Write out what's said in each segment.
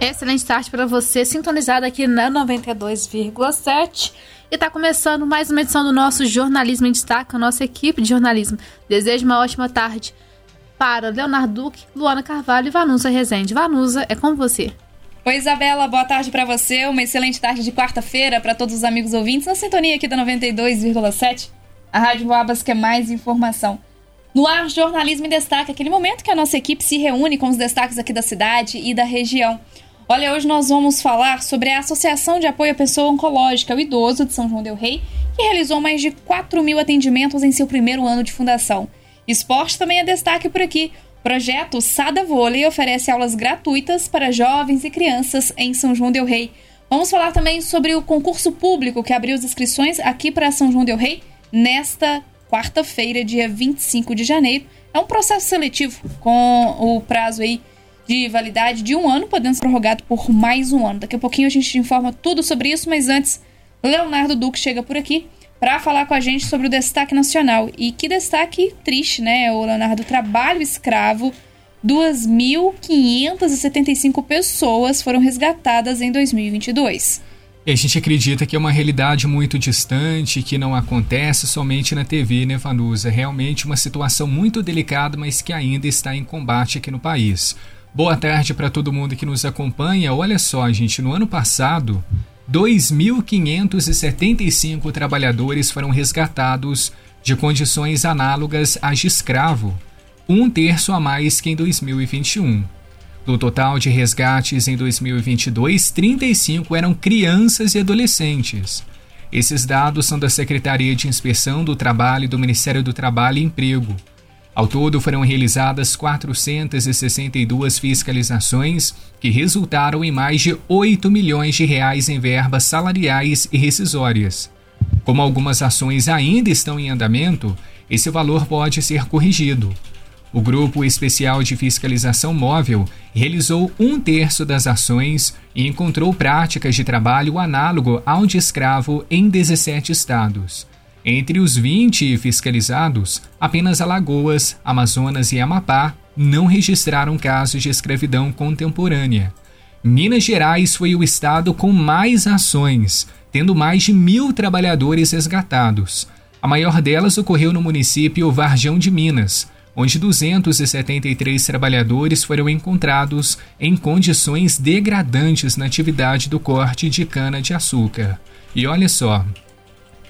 Excelente tarde para você, sintonizado aqui na 92,7. E está começando mais uma edição do nosso Jornalismo em Destaque, a nossa equipe de jornalismo. Desejo uma ótima tarde para Leonardo Duque, Luana Carvalho e Vanusa Rezende. Vanusa, é com você. Oi, Isabela, boa tarde para você. Uma excelente tarde de quarta-feira para todos os amigos ouvintes na sintonia aqui da 92,7. A Rádio Boabas quer mais informação. No ar, Jornalismo em Destaque, aquele momento que a nossa equipe se reúne com os destaques aqui da cidade e da região. Olha, hoje nós vamos falar sobre a Associação de Apoio à Pessoa Oncológica, o Idoso de São João Del Rei, que realizou mais de 4 mil atendimentos em seu primeiro ano de fundação. Esporte também é destaque por aqui. O projeto Sada Vôlei oferece aulas gratuitas para jovens e crianças em São João Del Rei. Vamos falar também sobre o concurso público que abriu as inscrições aqui para São João Del Rei nesta quarta-feira, dia 25 de janeiro. É um processo seletivo com o prazo aí de validade de um ano, podendo ser prorrogado por mais um ano. Daqui a pouquinho a gente informa tudo sobre isso, mas antes, Leonardo Duque chega por aqui para falar com a gente sobre o destaque nacional. E que destaque triste, né, o Leonardo? Trabalho escravo. 2.575 pessoas foram resgatadas em 2022. E a gente acredita que é uma realidade muito distante, que não acontece somente na TV, né, Vanusa? É realmente uma situação muito delicada, mas que ainda está em combate aqui no país. Boa tarde para todo mundo que nos acompanha. Olha só, gente, no ano passado, 2.575 trabalhadores foram resgatados de condições análogas às de escravo, um terço a mais que em 2021. Do total de resgates em 2022, 35 eram crianças e adolescentes. Esses dados são da Secretaria de Inspeção do Trabalho do Ministério do Trabalho e Emprego. Ao todo, foram realizadas 462 fiscalizações, que resultaram em mais de 8 milhões de reais em verbas salariais e rescisórias. Como algumas ações ainda estão em andamento, esse valor pode ser corrigido. O Grupo Especial de Fiscalização Móvel realizou um terço das ações e encontrou práticas de trabalho análogo ao de escravo em 17 estados. Entre os 20 fiscalizados, apenas Alagoas, Amazonas e Amapá não registraram casos de escravidão contemporânea. Minas Gerais foi o estado com mais ações, tendo mais de mil trabalhadores resgatados. A maior delas ocorreu no município Varjão de Minas, onde 273 trabalhadores foram encontrados em condições degradantes na atividade do corte de cana-de-açúcar. E olha só,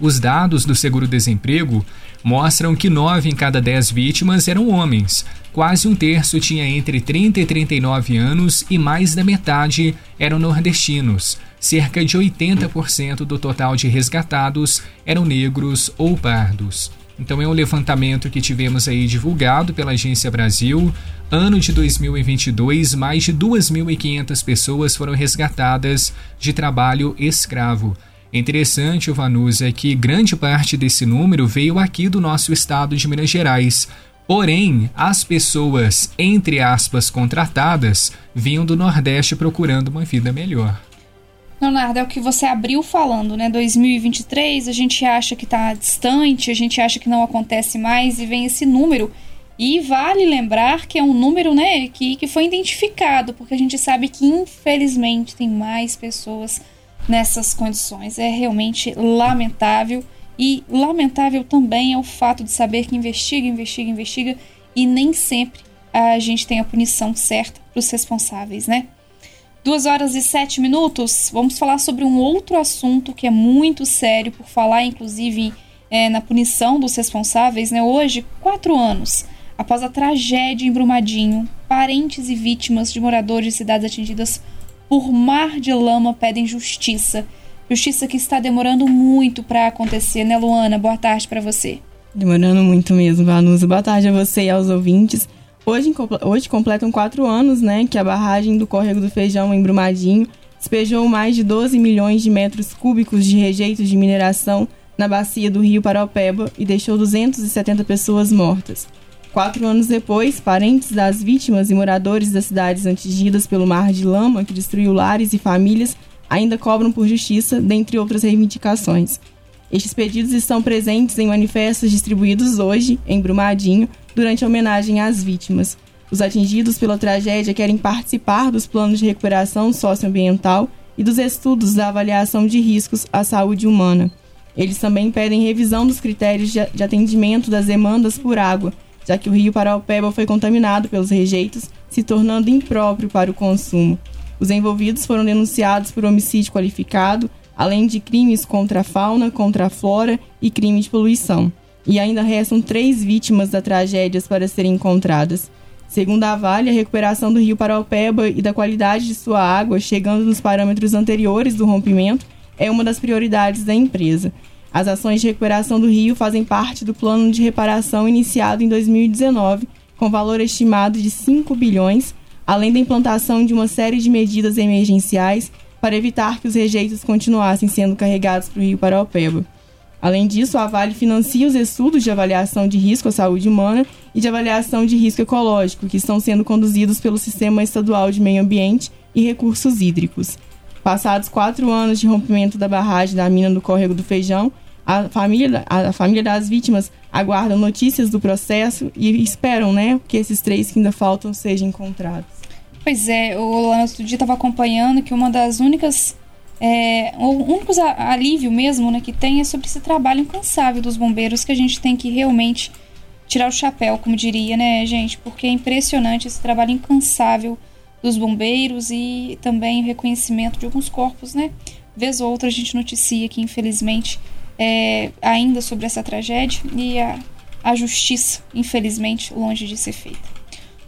os dados do seguro-desemprego mostram que 9 em cada 10 vítimas eram homens. Quase um terço tinha entre 30 e 39 anos e mais da metade eram nordestinos. Cerca de 80% do total de resgatados eram negros ou pardos. Então é um levantamento que tivemos aí divulgado pela Agência Brasil. Ano de 2022, mais de 2.500 pessoas foram resgatadas de trabalho escravo. Interessante, Vanusa, é que grande parte desse número veio aqui do nosso estado de Minas Gerais. Porém, as pessoas, entre aspas, contratadas, vinham do Nordeste procurando uma vida melhor. Leonardo, é o que você abriu falando, né? 2023, a gente acha que está distante, a gente acha que não acontece mais e vem esse número. E vale lembrar que é um número, né, que, que foi identificado, porque a gente sabe que infelizmente tem mais pessoas nessas condições. É realmente lamentável. E lamentável também é o fato de saber que investiga, investiga, investiga e nem sempre a gente tem a punição certa para os responsáveis, né? Duas horas e sete minutos, vamos falar sobre um outro assunto que é muito sério, por falar inclusive é, na punição dos responsáveis, né? Hoje, quatro anos após a tragédia em Brumadinho, parentes e vítimas de moradores de cidades atingidas por mar de lama pedem justiça. Justiça que está demorando muito para acontecer, né, Luana? Boa tarde para você. Demorando muito mesmo, Vanusa. Boa tarde a você e aos ouvintes. Hoje, hoje completam quatro anos, né, que a barragem do Córrego do Feijão, em Brumadinho, despejou mais de 12 milhões de metros cúbicos de rejeitos de mineração na bacia do rio Paraupeba e deixou 270 pessoas mortas. Quatro anos depois, parentes das vítimas e moradores das cidades atingidas pelo mar de lama que destruiu lares e famílias ainda cobram por justiça, dentre outras reivindicações. Estes pedidos estão presentes em manifestos distribuídos hoje, em Brumadinho, durante a homenagem às vítimas. Os atingidos pela tragédia querem participar dos planos de recuperação socioambiental e dos estudos da avaliação de riscos à saúde humana. Eles também pedem revisão dos critérios de atendimento das demandas por água, já que o rio Paraupeba foi contaminado pelos rejeitos, se tornando impróprio para o consumo. Os envolvidos foram denunciados por homicídio qualificado, além de crimes contra a fauna, contra a flora e crime de poluição. E ainda restam três vítimas da tragédia para serem encontradas. Segundo a Vale, a recuperação do rio Paraupeba e da qualidade de sua água, chegando nos parâmetros anteriores do rompimento, é uma das prioridades da empresa. As ações de recuperação do rio fazem parte do plano de reparação iniciado em 2019, com valor estimado de 5 bilhões, além da implantação de uma série de medidas emergenciais para evitar que os rejeitos continuassem sendo carregados para o rio Paraupeba. Além disso, a Vale financia os estudos de avaliação de risco à saúde humana e de avaliação de risco ecológico, que estão sendo conduzidos pelo Sistema Estadual de Meio Ambiente e Recursos Hídricos. Passados quatro anos de rompimento da barragem da mina do Córrego do Feijão, a família, a família das vítimas aguarda notícias do processo e esperam né, que esses três que ainda faltam sejam encontrados. Pois é, o outro dia estava acompanhando que uma das únicas é, o único alívio mesmo né, que tem é sobre esse trabalho incansável dos bombeiros que a gente tem que realmente tirar o chapéu, como diria, né, gente? Porque é impressionante esse trabalho incansável dos bombeiros e também o reconhecimento de alguns corpos, né? Vez ou outra a gente noticia que, infelizmente, é, ainda sobre essa tragédia e a, a justiça, infelizmente, longe de ser feita.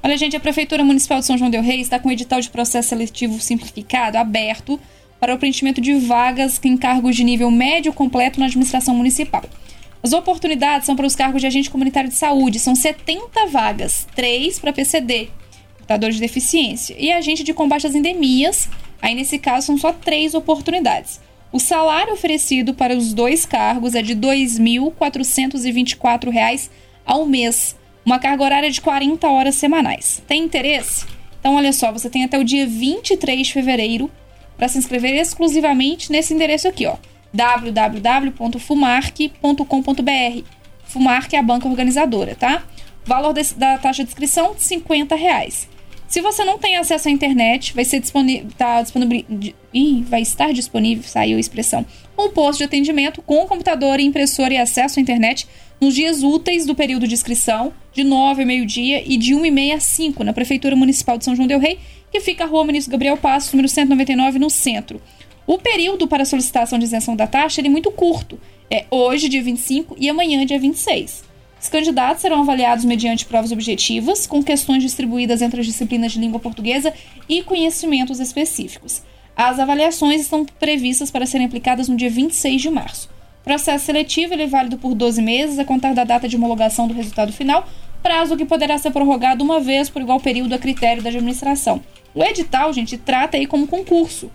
Olha, gente, a Prefeitura Municipal de São João Del Rei está com o edital de processo seletivo simplificado aberto para o preenchimento de vagas em cargos de nível médio completo na administração municipal. As oportunidades são para os cargos de agente comunitário de saúde, são 70 vagas, 3 para PCD, portadores de deficiência, e agente de combate às endemias, aí nesse caso são só 3 oportunidades. O salário oferecido para os dois cargos é de R$ 2.424 ao mês, uma carga horária de 40 horas semanais. Tem interesse? Então, olha só, você tem até o dia 23 de fevereiro para se inscrever exclusivamente nesse endereço aqui, ó www.fumarc.com.br. Fumarc é a banca organizadora, tá? Valor desse, da taxa de inscrição, 50 reais. Se você não tem acesso à internet, vai ser disponível, tá disponível, ih, vai estar disponível, saiu a expressão, um posto de atendimento com computador, impressora e acesso à internet nos dias úteis do período de inscrição, de 9 a meio-dia e de 1 e meia a 5, na Prefeitura Municipal de São João del Rei, que fica a Rua Ministro Gabriel Passos, número 199, no centro. O período para solicitação de isenção da taxa é muito curto. É hoje, dia 25, e amanhã, dia 26. Os candidatos serão avaliados mediante provas objetivas, com questões distribuídas entre as disciplinas de língua portuguesa e conhecimentos específicos. As avaliações estão previstas para serem aplicadas no dia 26 de março. O processo seletivo é válido por 12 meses, a contar da data de homologação do resultado final, prazo que poderá ser prorrogado uma vez por igual período a critério da administração. O edital, gente, trata aí como concurso,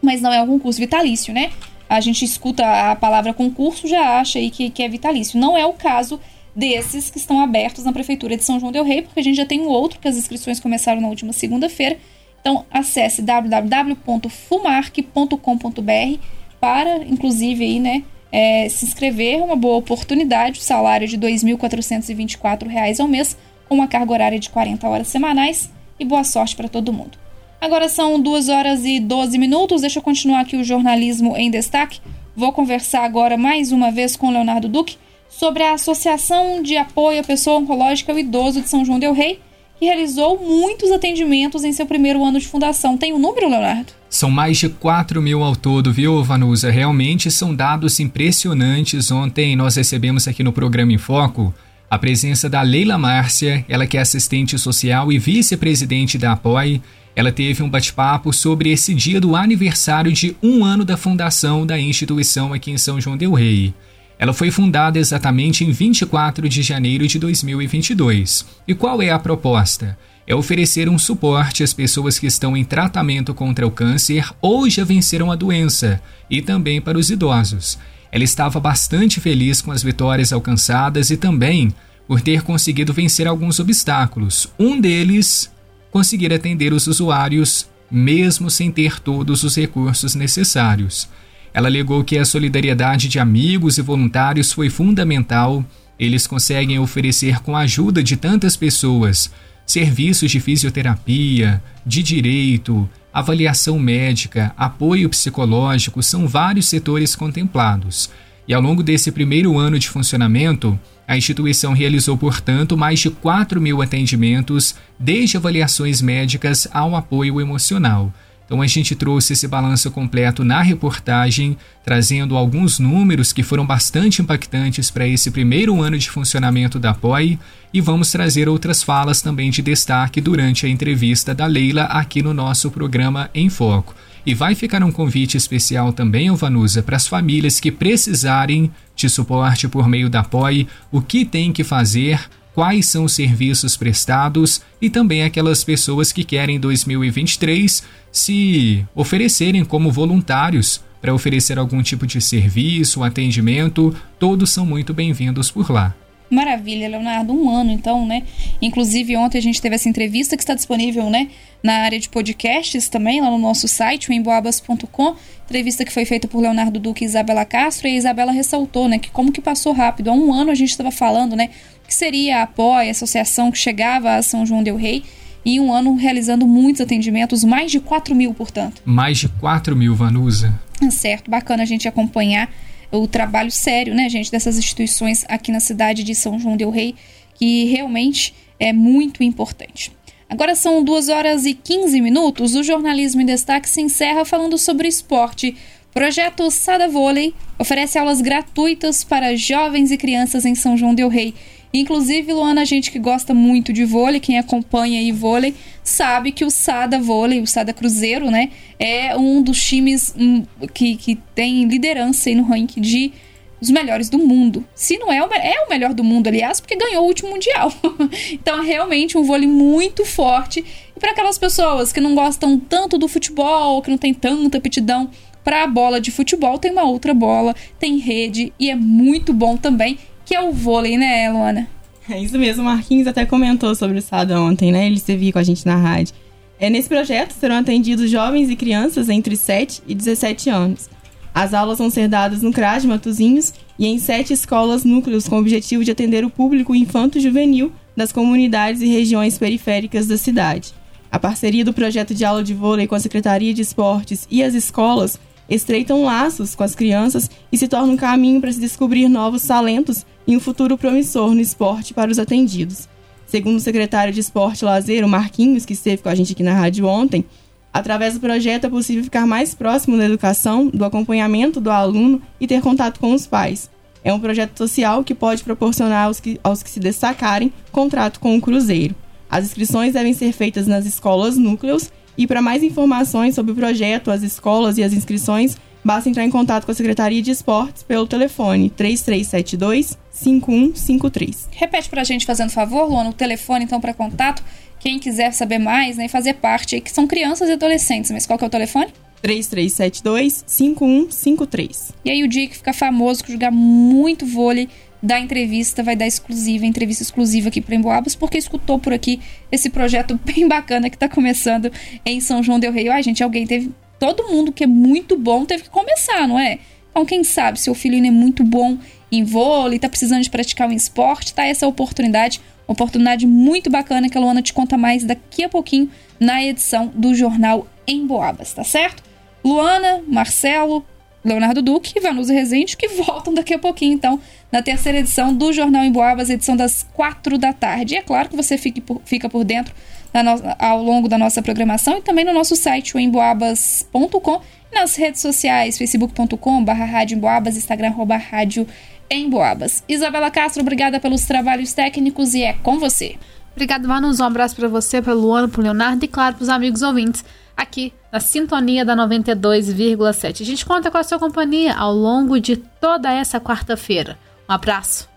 mas não é um concurso vitalício, né? A gente escuta a palavra concurso, já acha aí que, que é vitalício. Não é o caso desses que estão abertos na Prefeitura de São João del Rei, porque a gente já tem um outro que as inscrições começaram na última segunda-feira. Então, acesse www.fumarc.com.br para, inclusive, aí, né, é, se inscrever, uma boa oportunidade, o salário de R$ 2.424 ao mês, com uma carga horária de 40 horas semanais e boa sorte para todo mundo. Agora são 2 horas e 12 minutos, deixa eu continuar aqui o jornalismo em destaque. Vou conversar agora mais uma vez com Leonardo Duque sobre a Associação de Apoio à Pessoa Oncológica e Idoso de São João del Rei, que realizou muitos atendimentos em seu primeiro ano de fundação. Tem o um número, Leonardo? São mais de 4 mil ao todo, viu, Vanusa? Realmente são dados impressionantes. Ontem nós recebemos aqui no programa Em Foco a presença da Leila Márcia, ela que é assistente social e vice-presidente da APOI. Ela teve um bate-papo sobre esse dia do aniversário de um ano da fundação da instituição aqui em São João del Rei. Ela foi fundada exatamente em 24 de janeiro de 2022. E qual é a proposta? É oferecer um suporte às pessoas que estão em tratamento contra o câncer ou já venceram a doença, e também para os idosos. Ela estava bastante feliz com as vitórias alcançadas e também por ter conseguido vencer alguns obstáculos. Um deles, conseguir atender os usuários mesmo sem ter todos os recursos necessários. Ela alegou que a solidariedade de amigos e voluntários foi fundamental. Eles conseguem oferecer com a ajuda de tantas pessoas serviços de fisioterapia, de direito, avaliação médica, apoio psicológico são vários setores contemplados. E ao longo desse primeiro ano de funcionamento, a instituição realizou, portanto, mais de 4 mil atendimentos, desde avaliações médicas ao apoio emocional. Então a gente trouxe esse balanço completo na reportagem, trazendo alguns números que foram bastante impactantes para esse primeiro ano de funcionamento da POI e vamos trazer outras falas também de destaque durante a entrevista da Leila aqui no nosso programa Em Foco. E vai ficar um convite especial também, Vanusa, para as famílias que precisarem de suporte por meio da POI, o que tem que fazer quais são os serviços prestados e também aquelas pessoas que querem em 2023 se oferecerem como voluntários para oferecer algum tipo de serviço, atendimento, todos são muito bem-vindos por lá. Maravilha, Leonardo, um ano então, né? Inclusive ontem a gente teve essa entrevista que está disponível, né, na área de podcasts também, lá no nosso site, o emboabas.com, entrevista que foi feita por Leonardo Duque e Isabela Castro, e a Isabela ressaltou, né, que como que passou rápido, há um ano a gente estava falando, né, que seria a APOI, a associação que chegava a São João del Rei, e um ano realizando muitos atendimentos, mais de 4 mil, portanto. Mais de 4 mil, Vanusa. Certo, bacana a gente acompanhar o trabalho sério, né, gente, dessas instituições aqui na cidade de São João del Rei, que realmente é muito importante. Agora são 2 horas e 15 minutos. O Jornalismo em Destaque se encerra falando sobre esporte. Projeto Sada Vôlei oferece aulas gratuitas para jovens e crianças em São João del Rei Inclusive, Luana, a gente que gosta muito de vôlei, quem acompanha aí vôlei, sabe que o Sada Vôlei, o Sada Cruzeiro, né, é um dos times um, que, que tem liderança aí no ranking de os melhores do mundo. Se não é o, é o melhor do mundo, aliás, porque ganhou o último mundial. então, é realmente um vôlei muito forte. E para aquelas pessoas que não gostam tanto do futebol, que não tem tanta aptidão para a bola de futebol, tem uma outra bola, tem rede e é muito bom também que é o vôlei, né, Luana? É isso mesmo, o Marquinhos até comentou sobre o SADA ontem, né? Ele esteve com a gente na rádio. É, nesse projeto serão atendidos jovens e crianças entre 7 e 17 anos. As aulas vão ser dadas no CRAS de Matozinhos e em sete escolas núcleos com o objetivo de atender o público infanto-juvenil das comunidades e regiões periféricas da cidade. A parceria do projeto de aula de vôlei com a Secretaria de Esportes e as escolas estreitam laços com as crianças e se torna um caminho para se descobrir novos talentos e um futuro promissor no esporte para os atendidos. Segundo o secretário de Esporte e Lazer, o Marquinhos, que esteve com a gente aqui na rádio ontem, através do projeto é possível ficar mais próximo da educação, do acompanhamento do aluno e ter contato com os pais. É um projeto social que pode proporcionar aos que, aos que se destacarem contrato com o Cruzeiro. As inscrições devem ser feitas nas escolas núcleos e para mais informações sobre o projeto, as escolas e as inscrições, basta entrar em contato com a Secretaria de Esportes pelo telefone 3372 5153. Repete para a gente, fazendo favor, Luana, o telefone então para contato. Quem quiser saber mais né, e fazer parte, que são crianças e adolescentes, mas qual que é o telefone? 3372 5153. E aí o dia que fica famoso, que jogar muito vôlei, da entrevista, vai dar exclusiva, entrevista exclusiva aqui para Emboabas, porque escutou por aqui esse projeto bem bacana que está começando em São João del Rei. Ai, gente, alguém teve. Todo mundo que é muito bom teve que começar, não é? Então, quem sabe, seu filho é muito bom em vôlei, tá precisando de praticar um esporte, tá essa oportunidade, oportunidade muito bacana que a Luana te conta mais daqui a pouquinho na edição do jornal Emboabas, tá certo? Luana, Marcelo, Leonardo Duque e Vanusa Rezende, que voltam daqui a pouquinho, então, na terceira edição do Jornal em Boabas, edição das quatro da tarde. E é claro que você por, fica por dentro no, ao longo da nossa programação e também no nosso site, o emboabas.com, nas redes sociais, facebook.com, barra rádio Emboabas, Instagram, arroba rádio Emboabas. Isabela Castro, obrigada pelos trabalhos técnicos e é com você. Obrigada, Vanus. Um abraço para você, para Luana, para Leonardo e, claro, para os amigos ouvintes aqui na sintonia da 92,7. A gente conta com a sua companhia ao longo de toda essa quarta-feira. Um abraço.